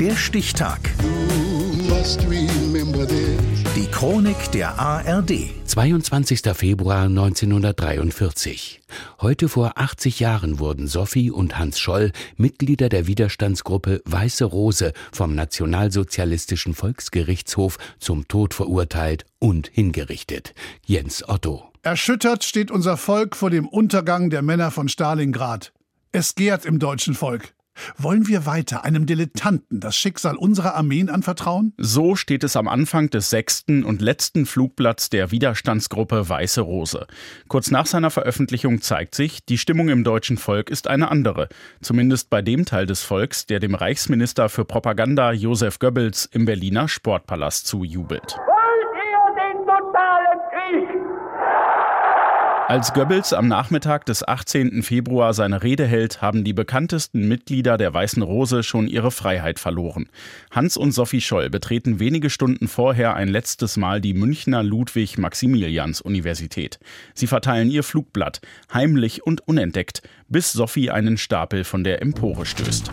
Der Stichtag. Die Chronik der ARD. 22. Februar 1943. Heute vor 80 Jahren wurden Sophie und Hans Scholl Mitglieder der Widerstandsgruppe Weiße Rose vom Nationalsozialistischen Volksgerichtshof zum Tod verurteilt und hingerichtet. Jens Otto. Erschüttert steht unser Volk vor dem Untergang der Männer von Stalingrad. Es gärt im deutschen Volk. Wollen wir weiter einem Dilettanten das Schicksal unserer Armeen anvertrauen? So steht es am Anfang des sechsten und letzten Flugblatts der Widerstandsgruppe Weiße Rose. Kurz nach seiner Veröffentlichung zeigt sich, die Stimmung im deutschen Volk ist eine andere. Zumindest bei dem Teil des Volks, der dem Reichsminister für Propaganda Josef Goebbels im Berliner Sportpalast zujubelt. Wollt ihr den totalen Krieg? Als Goebbels am Nachmittag des 18. Februar seine Rede hält, haben die bekanntesten Mitglieder der Weißen Rose schon ihre Freiheit verloren. Hans und Sophie Scholl betreten wenige Stunden vorher ein letztes Mal die Münchner Ludwig-Maximilians-Universität. Sie verteilen ihr Flugblatt, heimlich und unentdeckt, bis Sophie einen Stapel von der Empore stößt.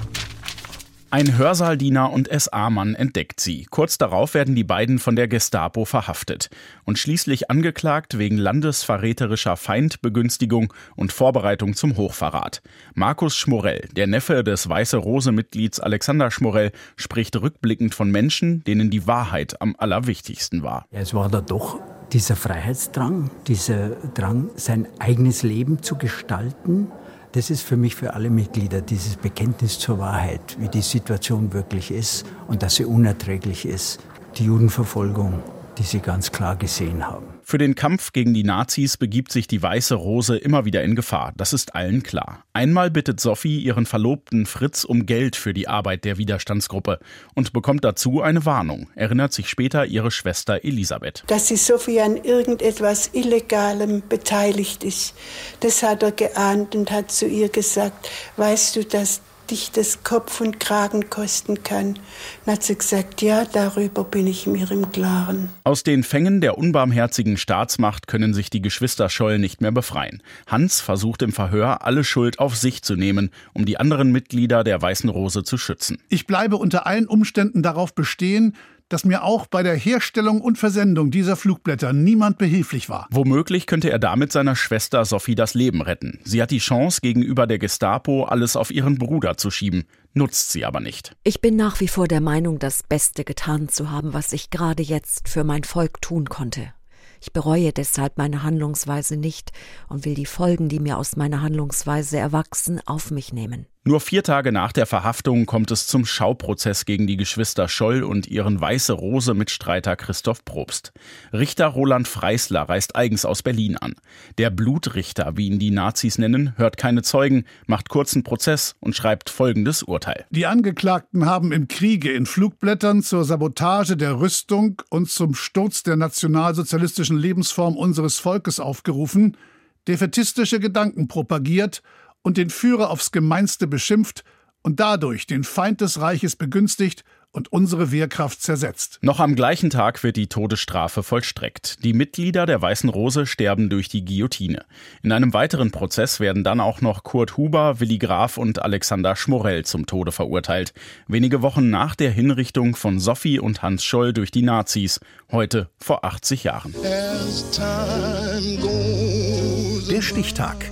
Ein Hörsaaldiener und SA-Mann entdeckt sie. Kurz darauf werden die beiden von der Gestapo verhaftet und schließlich angeklagt wegen landesverräterischer Feindbegünstigung und Vorbereitung zum Hochverrat. Markus Schmorell, der Neffe des Weiße Rose-Mitglieds Alexander Schmorell, spricht rückblickend von Menschen, denen die Wahrheit am allerwichtigsten war. Ja, es war da doch dieser Freiheitsdrang, dieser Drang, sein eigenes Leben zu gestalten das ist für mich, für alle Mitglieder, dieses Bekenntnis zur Wahrheit, wie die Situation wirklich ist und dass sie unerträglich ist. Die Judenverfolgung, die sie ganz klar gesehen haben. Für den Kampf gegen die Nazis begibt sich die Weiße Rose immer wieder in Gefahr. Das ist allen klar. Einmal bittet Sophie ihren Verlobten Fritz um Geld für die Arbeit der Widerstandsgruppe und bekommt dazu eine Warnung, erinnert sich später ihre Schwester Elisabeth. Dass die Sophie an irgendetwas Illegalem beteiligt ist, das hat er geahnt und hat zu ihr gesagt, weißt du, dass dich das Kopf und Kragen kosten kann. Dann hat sie gesagt, ja, darüber bin ich mir im Klaren. Aus den Fängen der unbarmherzigen Staatsmacht können sich die Geschwister Scholl nicht mehr befreien. Hans versucht im Verhör, alle Schuld auf sich zu nehmen, um die anderen Mitglieder der Weißen Rose zu schützen. Ich bleibe unter allen Umständen darauf bestehen, dass mir auch bei der Herstellung und Versendung dieser Flugblätter niemand behilflich war. Womöglich könnte er damit seiner Schwester Sophie das Leben retten. Sie hat die Chance, gegenüber der Gestapo alles auf ihren Bruder zu schieben, nutzt sie aber nicht. Ich bin nach wie vor der Meinung, das Beste getan zu haben, was ich gerade jetzt für mein Volk tun konnte. Ich bereue deshalb meine Handlungsweise nicht und will die Folgen, die mir aus meiner Handlungsweise erwachsen, auf mich nehmen. Nur vier Tage nach der Verhaftung kommt es zum Schauprozess gegen die Geschwister Scholl und ihren Weiße Rose-Mitstreiter Christoph Probst. Richter Roland Freisler reist eigens aus Berlin an. Der Blutrichter, wie ihn die Nazis nennen, hört keine Zeugen, macht kurzen Prozess und schreibt folgendes Urteil. Die Angeklagten haben im Kriege in Flugblättern zur Sabotage der Rüstung und zum Sturz der nationalsozialistischen Lebensform unseres Volkes aufgerufen, defetistische Gedanken propagiert und den Führer aufs Gemeinste beschimpft und dadurch den Feind des Reiches begünstigt und unsere Wehrkraft zersetzt. Noch am gleichen Tag wird die Todesstrafe vollstreckt. Die Mitglieder der Weißen Rose sterben durch die Guillotine. In einem weiteren Prozess werden dann auch noch Kurt Huber, Willi Graf und Alexander Schmorell zum Tode verurteilt. Wenige Wochen nach der Hinrichtung von Sophie und Hans Scholl durch die Nazis, heute vor 80 Jahren. Der Stichtag.